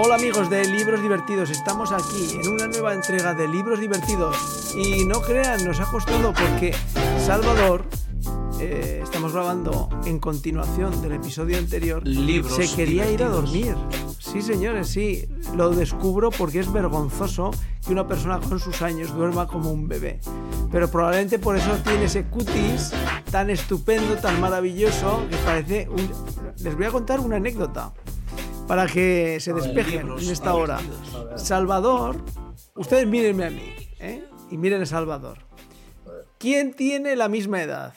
Hola amigos de Libros Divertidos, estamos aquí en una nueva entrega de Libros Divertidos. Y no crean, nos ha costado porque Salvador, eh, estamos grabando en continuación del episodio anterior, Libros se quería ir a dormir. Sí señores, sí, lo descubro porque es vergonzoso que una persona con sus años duerma como un bebé. Pero probablemente por eso tiene ese cutis tan estupendo, tan maravilloso, que parece un... Les voy a contar una anécdota para que se despejen libros en esta hora. Salvador, ustedes mírenme a mí, ¿eh? Y miren a Salvador. ¿Quién tiene la misma edad?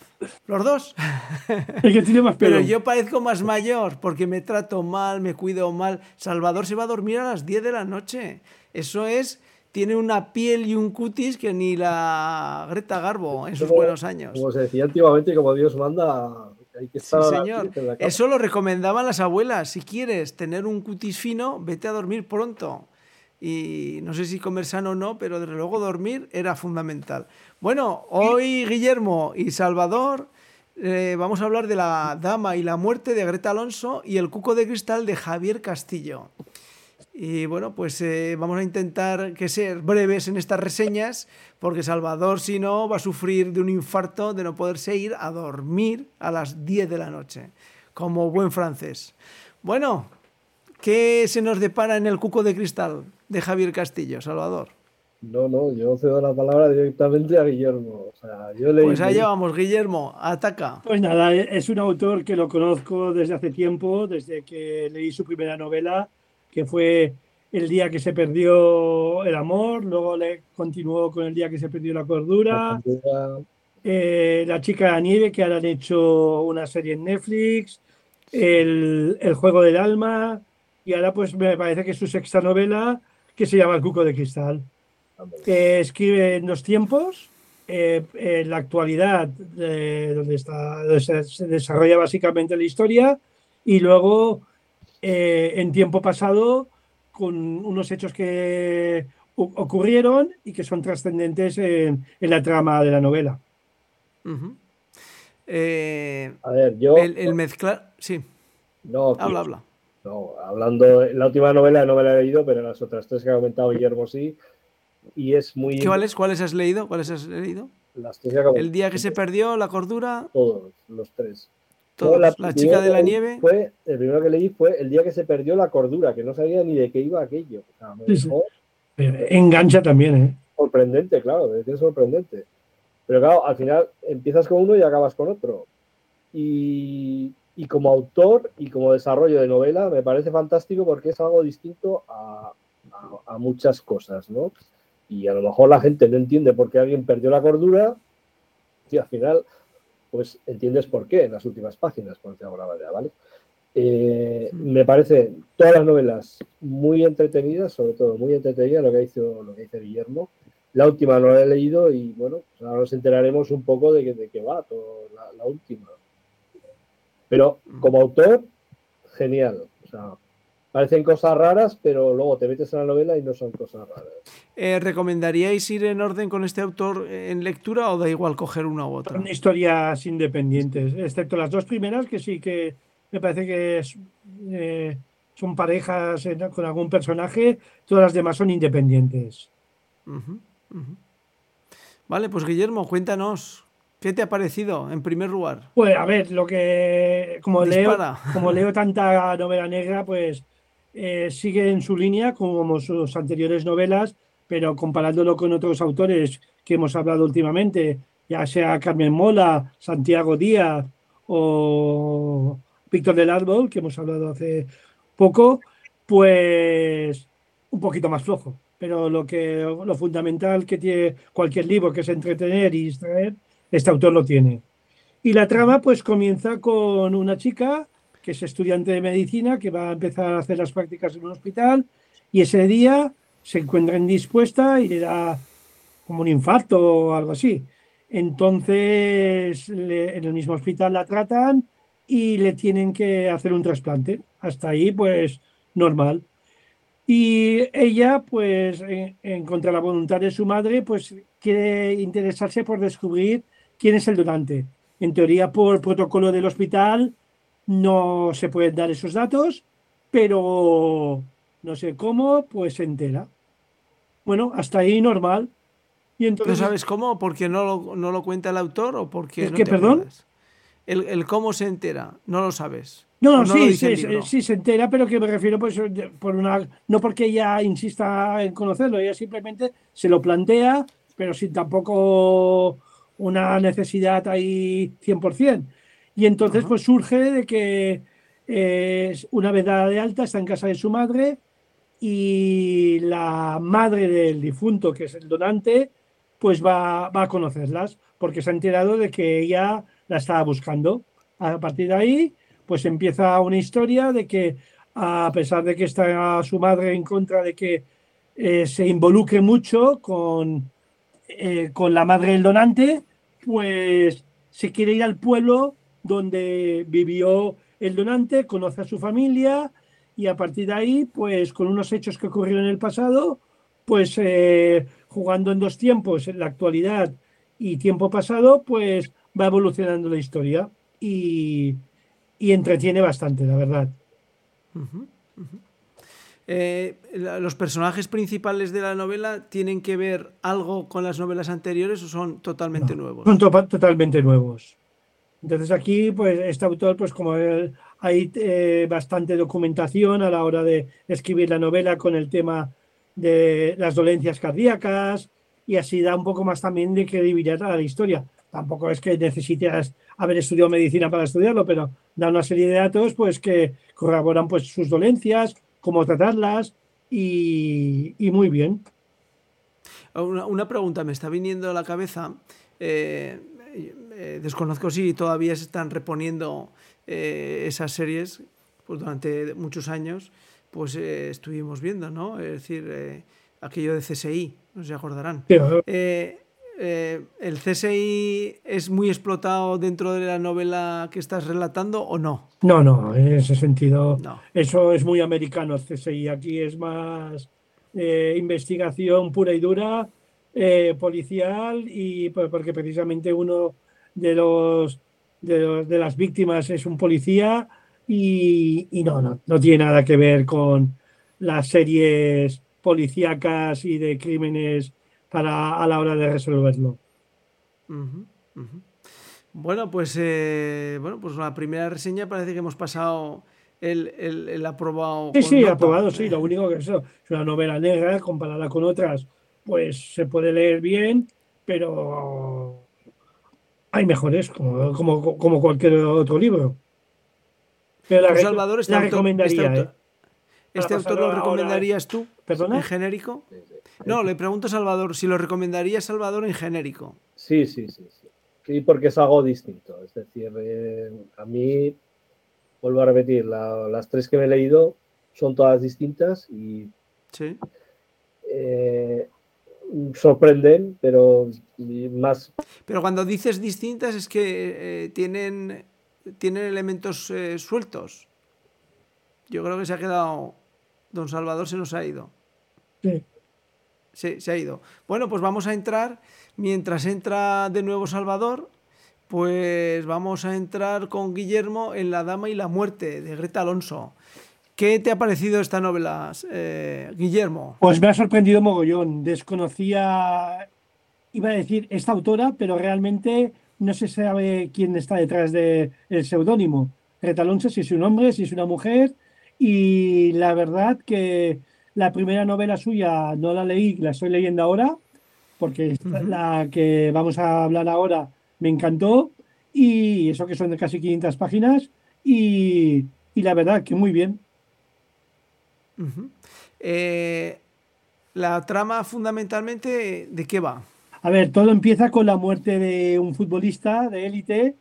¿Los dos? El que tiene más pelo. Pero yo parezco más mayor porque me trato mal, me cuido mal. Salvador se va a dormir a las 10 de la noche. Eso es, tiene una piel y un cutis que ni la Greta Garbo en sus Como- buenos años. Como se decía antiguamente, como Dios manda, hay que Sí, estar señor. 10 en la cama. Eso lo recomendaban las abuelas. Si quieres tener un cutis fino, vete a dormir pronto. Y no sé si comer sano o no, pero desde luego dormir era fundamental. Bueno, hoy Guillermo y Salvador eh, vamos a hablar de la dama y la muerte de Greta Alonso y el cuco de cristal de Javier Castillo. Y bueno, pues eh, vamos a intentar que ser breves en estas reseñas, porque Salvador, si no, va a sufrir de un infarto de no poderse ir a dormir a las 10 de la noche, como buen francés. Bueno, ¿qué se nos depara en el cuco de cristal de Javier Castillo, Salvador? No, no, yo cedo la palabra directamente a Guillermo. O sea, yo leí, Pues allá vamos, Guillermo, ataca. Pues nada, es un autor que lo conozco desde hace tiempo, desde que leí su primera novela, que fue El día que se perdió el amor, luego le continuó con El día que se perdió la cordura, eh, La chica de la nieve, que ahora han hecho una serie en Netflix, el, el juego del alma, y ahora pues me parece que es su sexta novela, que se llama El cuco de cristal. que escribe en dos tiempos, eh, en la actualidad, eh, donde, está, donde se, se desarrolla básicamente la historia, y luego eh, en tiempo pasado, con unos hechos que ocurrieron y que son trascendentes en, en la trama de la novela. Eh, A ver, yo. el, el mezclar... Sí, no, habla, habla. no, hablando. La última novela no me la he leído, pero las otras tres que ha comentado Guillermo sí. Y es muy. ¿Qué, ¿Cuáles, ¿Cuáles has leído? ¿Cuáles has leído? Las tres que ha comentado. El día que se perdió la cordura, Todos, los tres. Todos. No, la, chica de la nieve. Fue, el primero que leí fue el día que se perdió la cordura, que no sabía ni de qué iba aquello. O sea, me Sí, sí. dejó Eh, Engancha también, ¿eh? sorprendente, claro, decía sorprendente. Pero claro, al final empiezas con uno y acabas con otro. Y, y como autor y como desarrollo de novela me parece fantástico porque es algo distinto a, a- a muchas cosas, ¿no? Y a lo mejor la gente no entiende por qué alguien perdió la cordura y al final, pues entiendes por qué en las últimas páginas, por decirlo de alguna manera, ¿vale? Eh, me parece todas las novelas muy entretenidas, sobre todo muy entretenidas lo que hizo, lo que dice Guillermo. La última no la he leído y bueno, pues ahora nos enteraremos un poco de, qué- de qué va todo, la, la última. Pero como autor, genial. O sea, parecen cosas raras, pero luego te metes en la novela y no son cosas raras. Eh, ¿Recomendaríais ir en orden con este autor en lectura o da igual coger una u otra? Son historias independientes, excepto las dos primeras, que sí que me parece que es, eh, son parejas en- con algún personaje, todas las demás son independientes. Vale, pues Guillermo, cuéntanos. ¿Qué te ha parecido en primer lugar? Pues a ver, lo que como leo, como leo tanta novela negra, pues eh, sigue en su línea como sus anteriores novelas, pero comparándolo con otros autores que hemos hablado últimamente, ya sea Carmen Mola, Santiago Díaz o Víctor del Árbol, que hemos hablado hace poco, pues un poquito más flojo. Pero lo que lo fundamental que tiene cualquier libro, que es entretener y distraer, este autor lo tiene. Y la trama pues comienza con una chica que es estudiante de medicina, que va a empezar a hacer las prácticas en un hospital y ese día se encuentra indispuesta y le da como un infarto o algo así. Entonces en el mismo hospital la tratan y le tienen que hacer un trasplante. Hasta ahí pues normal. Y ella, pues, en, contra la voluntad de su madre, pues quiere interesarse por descubrir quién es el donante. En teoría, por protocolo del hospital, no se pueden dar esos datos, pero no sé cómo, pues se entera. Bueno, hasta ahí normal. Y entonces, ¿No sabes cómo? ¿Porque no lo, no lo cuenta el autor o porque ¿Es no que, te perdón? El, el cómo se entera, no lo sabes. No, ¿O no, sí, sí, sí, se entera, pero que me refiero pues por una, no porque ella insista en conocerlo, ella simplemente se lo plantea, pero sin tampoco una necesidad ahí 100%. Y entonces pues surge de que eh, una vez dada de alta está en casa de su madre y la madre del difunto, que es el donante, pues va, va a conocerlas, porque se ha enterado de que ella la estaba buscando. A partir de ahí, pues empieza una historia de que, a pesar de que está su madre en contra de que eh, se involucre mucho con, eh, con la madre del donante, pues se quiere ir al pueblo donde vivió el donante, conoce a su familia y a partir de ahí, pues con unos hechos que ocurrieron en el pasado, pues eh, jugando en dos tiempos, en la actualidad y tiempo pasado, pues va evolucionando la historia y, y entretiene bastante, la verdad. Eh, ¿Los personajes principales de la novela tienen que ver algo con las novelas anteriores o son totalmente No, nuevos? Son to- totalmente nuevos. Entonces aquí, pues este autor, pues como él, hay eh, bastante documentación a la hora de escribir la novela con el tema de las dolencias cardíacas y así da un poco más también de credibilidad a la historia. Tampoco es que necesites haber estudiado medicina para estudiarlo, pero da una serie de datos pues que corroboran pues sus dolencias, cómo tratarlas y, y muy bien. Una, una pregunta me está viniendo a la cabeza. eh, eh, desconozco si todavía se están reponiendo eh, esas series, pues durante muchos años, pues eh, estuvimos viendo, ¿no? Es decir, aquello de CSI, no se acordarán. ¿El CSI es muy explotado dentro de la novela que estás relatando o no? no, no, en ese sentido No. Eso es muy americano, el CSI. Aquí es más investigación pura y dura, eh, policial, y pues, porque precisamente uno de los, de los- de las víctimas es un policía y, y no, no, no tiene nada que ver con las series policíacas y de crímenes para a la hora de resolverlo. Bueno, pues eh, bueno, pues la primera reseña parece que hemos pasado el, el- el aprobado. Sí, sí, nota. aprobado, sí. Lo único que es, eso, es una novela negra comparada con otras, pues se puede leer bien, pero hay mejores, como, como, como cualquier otro libro. Pero la, Salvador, este la autor- recomendaría, este autor- ¿eh? ¿Este autor lo ahora, recomendarías tú ¿Perdona? en genérico? Sí, sí. No, le pregunto a Salvador si lo recomendaría Salvador en genérico. Sí, sí, sí, sí. Sí, porque es algo distinto. Es decir, eh, a mí, vuelvo a repetir, la- las tres que me he leído son todas distintas y Sí. eh, sorprenden, pero más Pero cuando dices distintas es que eh, tienen, tienen elementos eh, sueltos. Yo creo que se ha quedado. Don Salvador se nos ha ido. Sí. Sí, se ha ido. Bueno, pues vamos a entrar. Mientras entra de nuevo Salvador, pues vamos a entrar con Guillermo en La Dama y la Muerte de Greta Alonso. ¿Qué te ha parecido esta novela, eh, Guillermo? Pues me ha sorprendido mogollón. Desconocía, iba a decir, esta autora, pero realmente no se sabe quién está detrás del seudónimo. Greta Alonso, si es un hombre, si es una mujer. Y la verdad que la primera novela suya no la leí, la estoy leyendo ahora, porque Ujú. la que vamos a hablar ahora me encantó. Y eso que son de casi 500 páginas. Y, y la verdad que muy bien. Eh, la trama fundamentalmente, ¿de qué va? A ver, todo empieza con la muerte de un futbolista de élite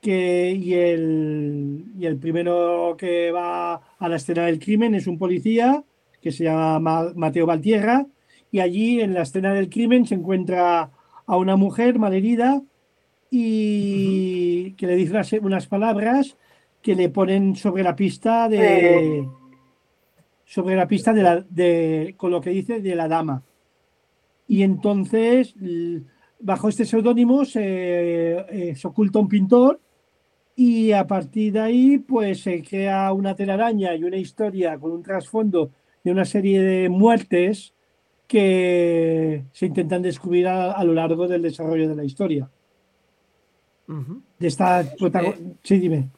que, y, el, y el primero que va a la escena del crimen es un policía que se llama Ma- Mateo Valtierra y allí en la escena del crimen se encuentra a una mujer malherida y que le dice unas, unas palabras que le ponen sobre la pista de sobre la pista de la de con lo que dice de la dama y entonces bajo este seudónimo se, eh, se oculta un pintor y a partir de ahí pues se crea una telaraña y una historia con un trasfondo de una serie de muertes que se intentan descubrir a, a lo largo del desarrollo de la historia. De esta Eh, sí, dime.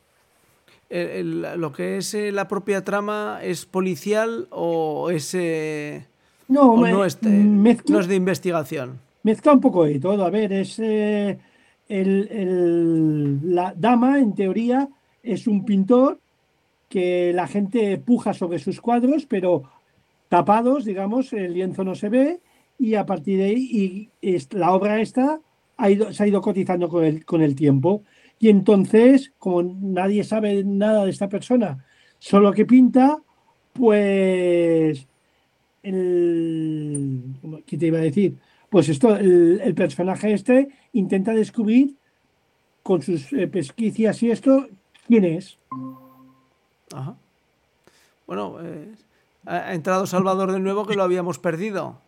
El- el- lo que es eh, la propia trama es policial o es eh, No, o me- no, es, mezcla, no es de investigación. mezcla un poco de todo. A ver, es eh, el- el- la dama, en teoría, es un pintor que la gente puja sobre sus cuadros, pero tapados, digamos, el lienzo no se ve y a partir de ahí y es- la obra esta ha ido, se ha ido cotizando con el, con el tiempo. Y entonces, como nadie sabe nada de esta persona, solo que pinta, pues el, ¿cómo- ¿qué te iba a decir? Pues esto, el, el personaje este intenta descubrir con sus eh, pesquicias y esto quién es. Ajá. Bueno, eh, ha ha entrado Salvador de nuevo que lo habíamos perdido.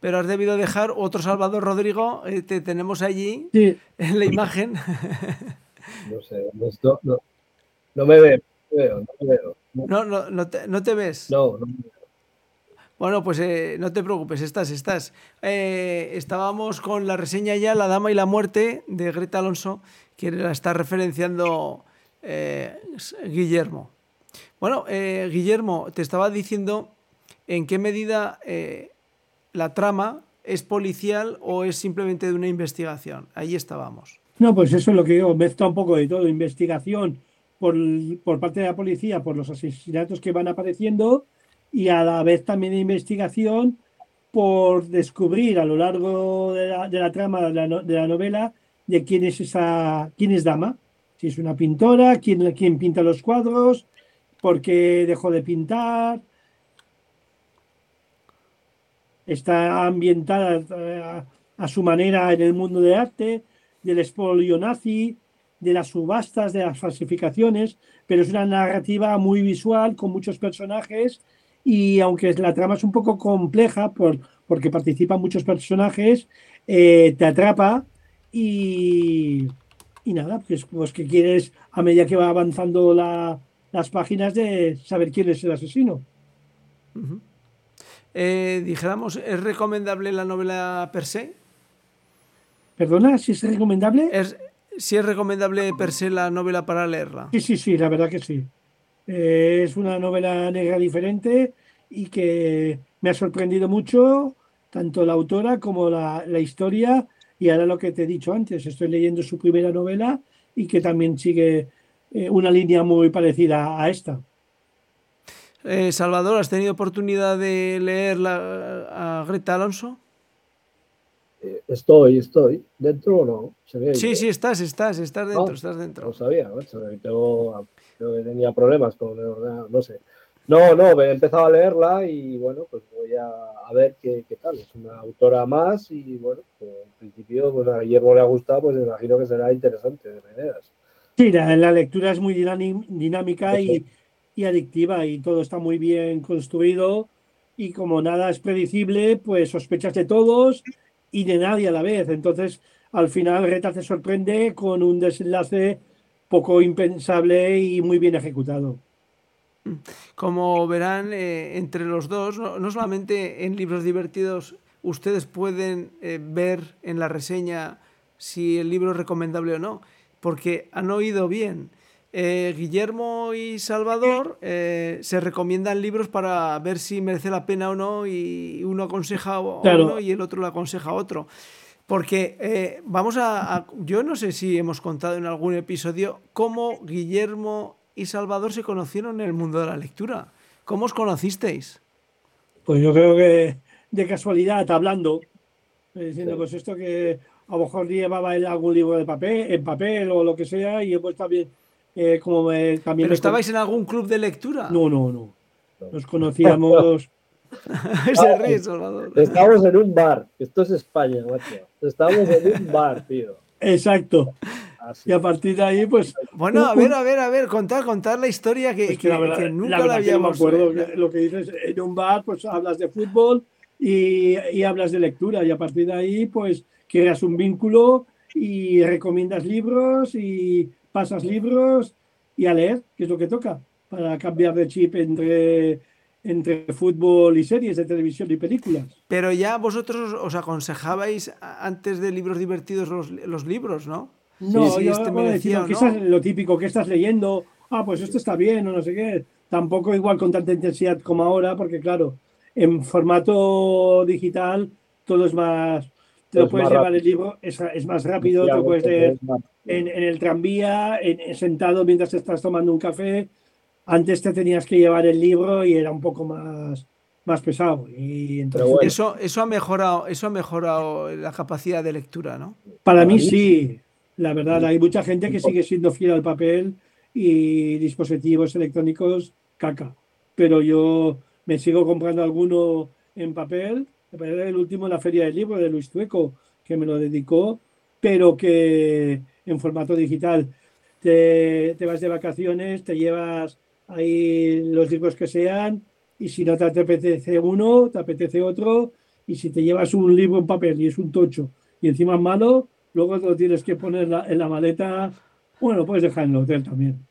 Pero has debido dejar otro Salvador Rodrigo, eh, te tenemos allí Sí, en la imagen. No sé, no, no, no, no me veo, no me veo, no me veo. No, No, te, no te ves. no, no me veo. Bueno, pues eh, no te preocupes, estás, estás. Eh, estábamos con la reseña ya, La Dama y la Muerte, de Greta Alonso, que la está referenciando eh, Guillermo. Bueno, Guillermo, te estaba diciendo en qué medida la trama es policial o es simplemente de una investigación. Ahí estábamos. No, pues eso es lo que digo, mezcla un poco de todo, investigación por, por parte de la policía, por los asesinatos que van apareciendo y a la vez también investigación por descubrir a lo largo de la, de la trama de la, de la novela de quién es esa, quién es Dama, si es una pintora, quién, quién pinta los cuadros, por qué dejó de pintar. Está ambientada eh, a, a su manera en el mundo del arte, del expolio nazi, de las subastas, de las falsificaciones, pero es una narrativa muy visual con muchos personajes y aunque la trama es un poco compleja por, porque participan muchos personajes, eh, te atrapa y, y nada, pues, pues que quieres a medida que va avanzando la- las páginas de saber quién es el asesino. Eh, dijéramos, ¿es recomendable la novela per se? Perdona, si es recomendable. ¿Es, si es recomendable per se la novela para leerla? Sí, sí, sí, la verdad que sí. Eh, es una novela negra diferente y que me ha sorprendido mucho, tanto la autora como la, la historia. Y ahora lo que te he dicho antes, estoy leyendo su primera novela y que también sigue eh, una línea muy parecida a esta. Eh, Salvador, ¿has tenido oportunidad de leer la- a Greta Alonso? Estoy, estoy. ¿Dentro o no? ¿Se ve ahí? Sí, sí, estás, estás, estás dentro, Ah, estás No dentro. lo sabía, macho, tengo- creo que tenía problemas con el ordenador, no sé. No, no, he empezado a leerla y bueno, pues voy a, a ver qué, qué tal. Es una autora más y bueno, pues, en principio pues a Guillermo le ha gustado, pues me imagino que será interesante de maneras. Sí, la, la lectura es muy dinámica y, y adictiva y todo está muy bien construido y como nada es predecible, pues sospechas de todos y de nadie a la vez. Entonces, al final, Reta te sorprende con un desenlace poco impensable y muy bien ejecutado. Como verán, eh, entre los dos, no, no solamente en libros divertidos, ustedes pueden eh, ver en la reseña si el libro es recomendable o no, porque han oído bien. Eh, Guillermo y Salvador eh, se recomiendan libros para ver si merece la pena o no y uno aconseja a Claro. uno y el otro le aconseja a otro. Porque eh, vamos a, a- Yo no sé si hemos contado en algún episodio cómo Guillermo y Salvador se conocieron en el mundo de la lectura. ¿Cómo os conocisteis? Pues yo creo que de casualidad, hablando, eh, diciendo, Sí. pues esto que a lo mejor llevaba él algún libro de papel, en papel o lo que sea, y yo pues también, eh, como me, también ¿Pero estabais en algún club de lectura? No, no, no. Nos conocíamos. Se ríe, Salvador. Estamos en un bar, esto es España, macho. Estamos en un bar, tío. Exacto. Así. Y a partir de ahí, pues. Bueno, a ver, a ver, a ver, contar, contar la historia que, pues que- la verdad, que la nunca verdad la que no me habíamos... acuerdo que lo que dices. En un bar, pues hablas de fútbol y, y hablas de lectura. Y a partir de ahí, pues creas un vínculo y recomiendas libros y pasas libros y a leer, que es lo que toca, para cambiar de chip entre entre fútbol y series de televisión y películas. Pero ya vosotros os aconsejabais antes de libros divertidos los, los libros, ¿no? No, sí, yo este decir, ¿no? Estás, lo típico que estás leyendo, ah, pues esto está bien o no sé qué. Tampoco igual con tanta intensidad como ahora, porque claro, en formato digital todo es más, te lo puedes llevar el libro, es, es más rápido, te lo puedes leer en, en, el tranvía, en, sentado mientras estás tomando un café. Antes te tenías que llevar el libro y era un poco más, más pesado. Y entonces, bueno. eso, eso, ha mejorado, eso ha mejorado la capacidad de lectura, ¿no? Para, Para mí, mí sí, la verdad. Hay mucha gente que sigue siendo fiel al papel y dispositivos electrónicos caca. Pero yo me sigo comprando alguno en papel el último en la Feria del Libro de Luis Tueco, que me lo dedicó, pero que en formato digital te, te vas de vacaciones, te llevas ahí los libros que sean, y si no te apetece uno, te apetece otro, y si te llevas un libro en papel y es un tocho y encima es malo, luego lo tienes que poner en la maleta, bueno, puedes dejar en el hotel también.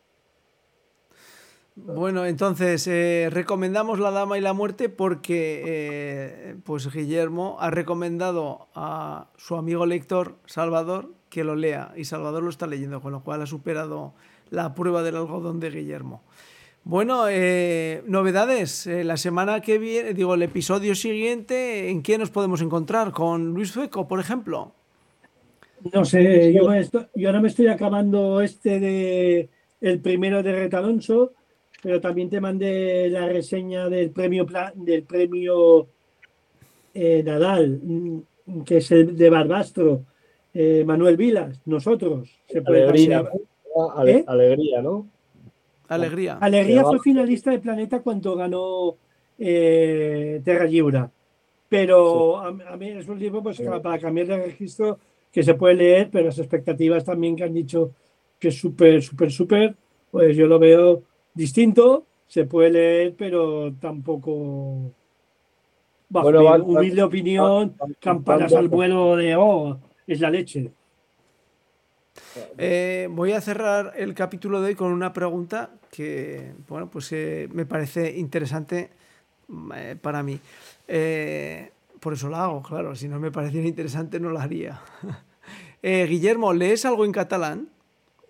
Bueno, entonces eh, recomendamos La Dama y la Muerte porque eh, pues Guillermo ha recomendado a su amigo lector Salvador que lo lea y Salvador lo está leyendo, con lo cual ha superado la prueba del algodón de Guillermo. Bueno, eh, novedades. la semana que viene, digo, el episodio siguiente, ¿en qué nos podemos encontrar? ¿Con Luis Sueco, por ejemplo? No sé, yo, yo ahora me estoy acabando este de el primero de Retalonso pero también te mandé la reseña del premio del premio eh, Nadal, mm, que es el de Barbastro, eh, Manuel Vilas, nosotros. Se puede alegría, Ale, ¿Eh? alegría, ¿no? Alegría. Alegría fue finalista de Planeta cuando ganó eh, Terra Lliura. Pero sí. a, a, mí es un libro pues, sí. para cambiar de registro que se puede leer, pero las expectativas también que han dicho que es súper, súper, súper, pues yo lo veo distinto, se puede leer, pero tampoco. Bajo bueno, va, humilde va, opinión, va, campanas al vuelo de oh, es la leche. Eh, voy a cerrar el capítulo de hoy con una pregunta que, bueno, pues eh, me parece interesante eh, para mí. Por eso la hago, claro. Si no me pareciera interesante, no la haría. Guillermo, ¿lees algo en catalán?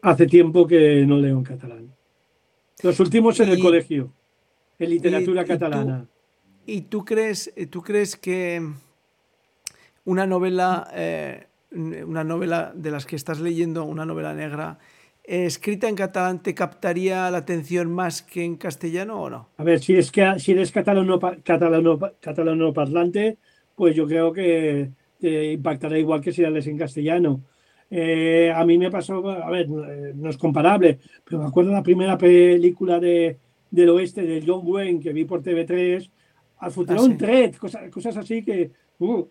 Hace tiempo que no leo en catalán. Los últimos en el y, colegio, en literatura y, catalana. ¿Y tú, ¿Y tú, crees, tú crees que una novela, una novela de las que estás leyendo, una novela negra, eh, escrita en catalán, te captaría la atención más que en castellano o no? A ver, si, es que, si eres catalano, catalano, catalano parlante, pues yo creo que te impactará igual que si lees en castellano. Eh, a mí me pasó, a ver, no es comparable, pero me acuerdo la primera película de, del oeste de John Wayne que vi por TV3, al futuro ah, un tret, cosas, cosas así que, uh,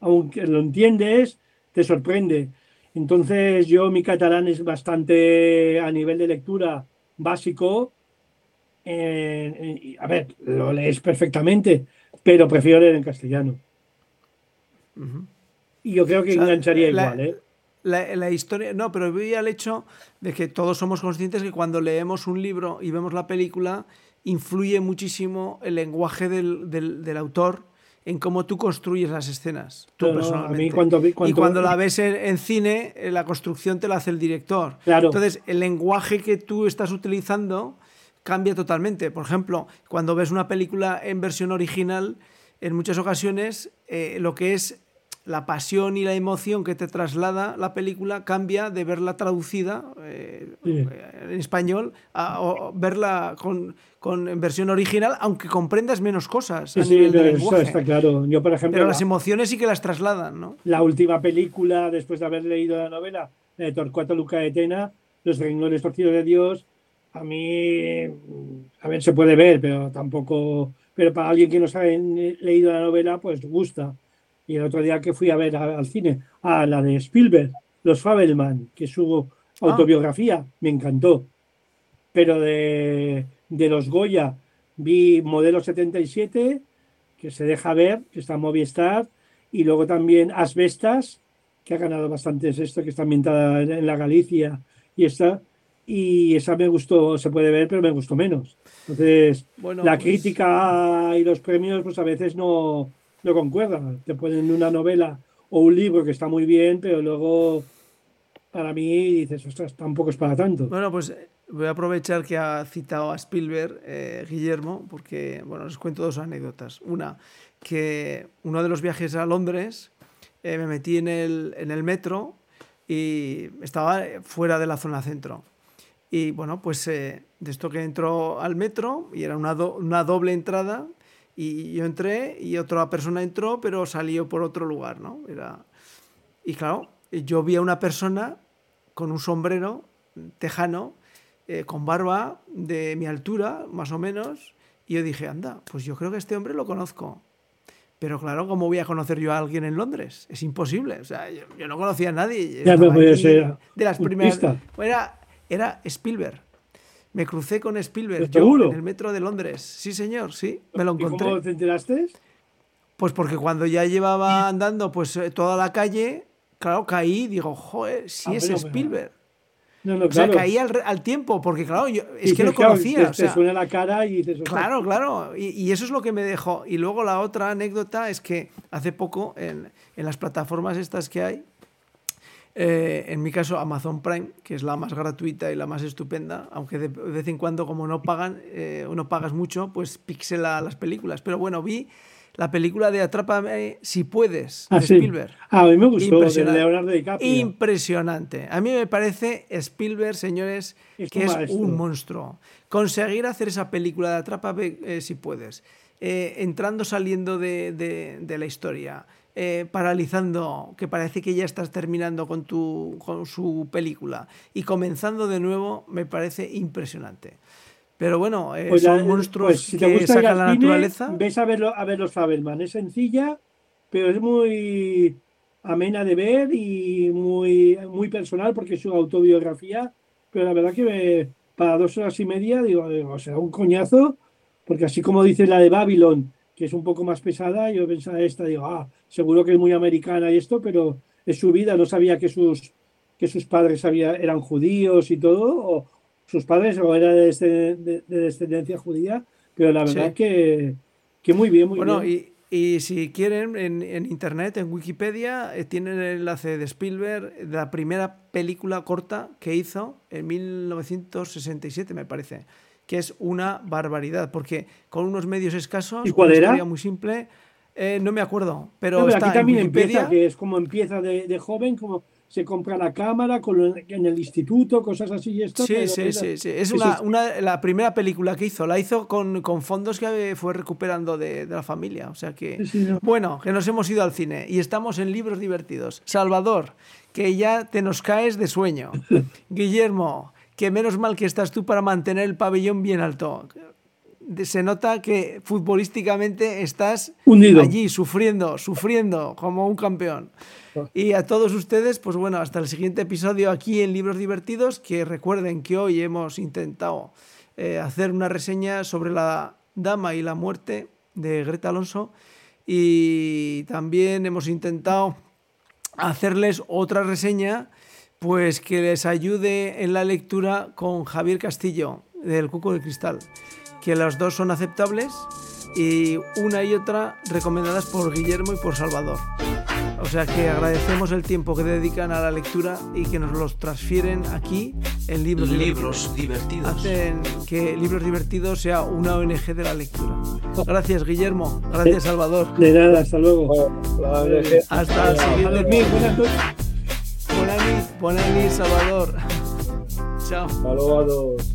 aunque lo entiendes, te sorprende. Entonces yo mi catalán es bastante a nivel de lectura básico. Eh, eh, a ver, lo lees perfectamente, pero prefiero leer en castellano. Uh -huh. Y yo creo que o sea, engancharía la, igual, ¿eh? la, la, historia, no, pero voy al hecho de que todos somos conscientes que cuando leemos un libro y vemos la película, influye muchísimo el lenguaje del, del, del autor en cómo tú construyes las escenas, tú no, personalmente. Cuando, cuando, y cuando la ves en, en, cine, eh, la construcción te la hace el director. Claro. Entonces, el lenguaje que tú estás utilizando cambia totalmente. Por ejemplo, cuando ves una película en versión original, en muchas ocasiones eh, lo que es la pasión y la emoción que te traslada la película cambia de verla traducida eh, sí. en español a, verla con, con, en versión original, aunque comprendas menos cosas. Sí, a sí, de eso está claro. Yo, por ejemplo, pero las emociones sí que las trasladan, ¿no? La última película, después de haber leído la novela de Torcuato Luca de Tena, Los Renglones Torcidos de Dios, a mí, a ver, se puede ver, pero tampoco, pero para alguien que no ha leído la novela, pues gusta y el otro día que fui a ver al cine, a la de Spielberg, Los Fabelman, que su autobiografía, ah. me encantó. Pero de, de los Goya vi Modelo 77, que se deja ver, que está en Movistar, y luego también Asbestas, que ha ganado bastantes esto, que está ambientada en la Galicia y está. y esa me gustó, se puede ver, pero me gustó menos. Entonces, Bueno, la pues- crítica y los premios, pues a veces no, no concuerdan. Te ponen una novela o un libro que está muy bien, pero luego, para mí, dices, ostras, tampoco es para tanto. Bueno, pues eh, voy a aprovechar que ha citado a Spielberg, eh, Guillermo, porque, bueno, les cuento dos anécdotas. Una, que uno de los viajes a Londres eh, me metí en el, en el metro y estaba fuera de la zona centro. Y bueno, pues de esto que entró al metro y era una, do- una doble entrada y yo entré y otra persona entró pero salió por otro lugar, ¿no? Era... Y claro, yo vi a una persona con un sombrero tejano, eh, con barba de mi altura, más o menos, y yo dije, anda, pues yo creo que este hombre lo conozco. Pero claro, ¿cómo voy a conocer yo a alguien en Londres? Es imposible. O sea, yo, yo no conocía a nadie. Ya, puede allí ser de las primeras. Era, era Spielberg. Me crucé con Spielberg ¿Estás yo, en el metro de Londres. Sí, señor, sí, me lo ¿Y encontré. cómo te enteraste? Pues porque cuando ya llevaba andando pues eh, toda la calle, claro, caí y digo, joder, si Ah, es pero- Spielberg. No, no, O sea, claro. caí al, al tiempo, porque claro, yo, es Dices, que lo claro, conocía. te- o te sea, suena la cara y dices, ostras, Claro, claro. Y, y eso es lo que me dejó. Y luego la otra anécdota es que hace poco en, en las plataformas estas que hay, eh, en mi caso Amazon Prime, que es la más gratuita y la más estupenda, aunque de, de vez en cuando como no pagan, eh, o no pagas mucho, pues pixela las películas. Pero bueno, vi la película de Atrápame si puedes, Ah, de sí. Spielberg. Ah, a mí me gustó, de Impresionante. Leonardo DiCaprio. Impresionante. A mí me parece Spielberg, señores, Es que es maestro. un monstruo. Conseguir hacer esa película de Atrápame eh, si puedes, eh, entrando, saliendo de, de- de la historia, eh, paralizando, que parece que ya estás terminando con, tu, con su película, y comenzando de nuevo, me parece impresionante. Pero bueno, eh, Pues son monstruos pues, si te que gusta ir sacan la cine, naturaleza. Ves a verlo, a ver los Fabelman. Es sencilla, pero es muy amena de ver y muy, muy personal porque es su autobiografía. Pero la verdad que me- para dos horas y media, digo, digo, o sea, un coñazo, porque así como dice la de Babylon, que es un poco más pesada, yo pensaba esta, digo, ah, seguro que es muy americana y esto, pero es su vida, no sabía que sus, que sus padres había, eran judíos y todo, o sus padres o era de, descend- de- de descendencia judía, pero la verdad Sí. que, que muy bien, muy Bueno, bien. y, y si quieren, en, en internet, en Wikipedia, eh, tienen el enlace de Spielberg, de la primera película corta que hizo en 1967, me parece, que es una barbaridad, porque con unos medios escasos, ¿Y cuál una era? muy simple, eh, no me acuerdo, pero No, pero está aquí también en empieza, que es como empieza de, de joven, como se compra la cámara con en el instituto, cosas así y esto. Sí, sí, sí, sí. Es una, una- la primera película que hizo. La hizo con, con fondos que fue recuperando de, de la familia. O sea que. Sí, no. Bueno, que nos hemos ido al cine y estamos en libros divertidos. Salvador, que ya te nos caes de sueño. Guillermo, que menos mal que estás tú para mantener el pabellón bien alto. Se nota que futbolísticamente estás Hundido. allí sufriendo, sufriendo como un campeón. Y a todos ustedes, pues bueno, hasta el siguiente episodio aquí en Libros Divertidos, que recuerden que hoy hemos intentado eh, hacer una reseña sobre la dama y la muerte de Greta Alonso y también hemos intentado hacerles otra reseña pues que les ayude en la lectura con Javier Castillo del Cuco de Cristal que las dos son aceptables y una y otra recomendadas por Guillermo y por Salvador. O sea que agradecemos el tiempo que dedican a la lectura y que nos los transfieren aquí en Libros, Libros Divertidos. divertidos. Hacen que Libros Divertidos sea una ONG de la lectura. Gracias Guillermo, gracias Salvador. De nada, hasta luego. Hasta el siguiente buenas nit, Salvador. Chao. Todos.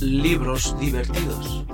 Libros divertidos.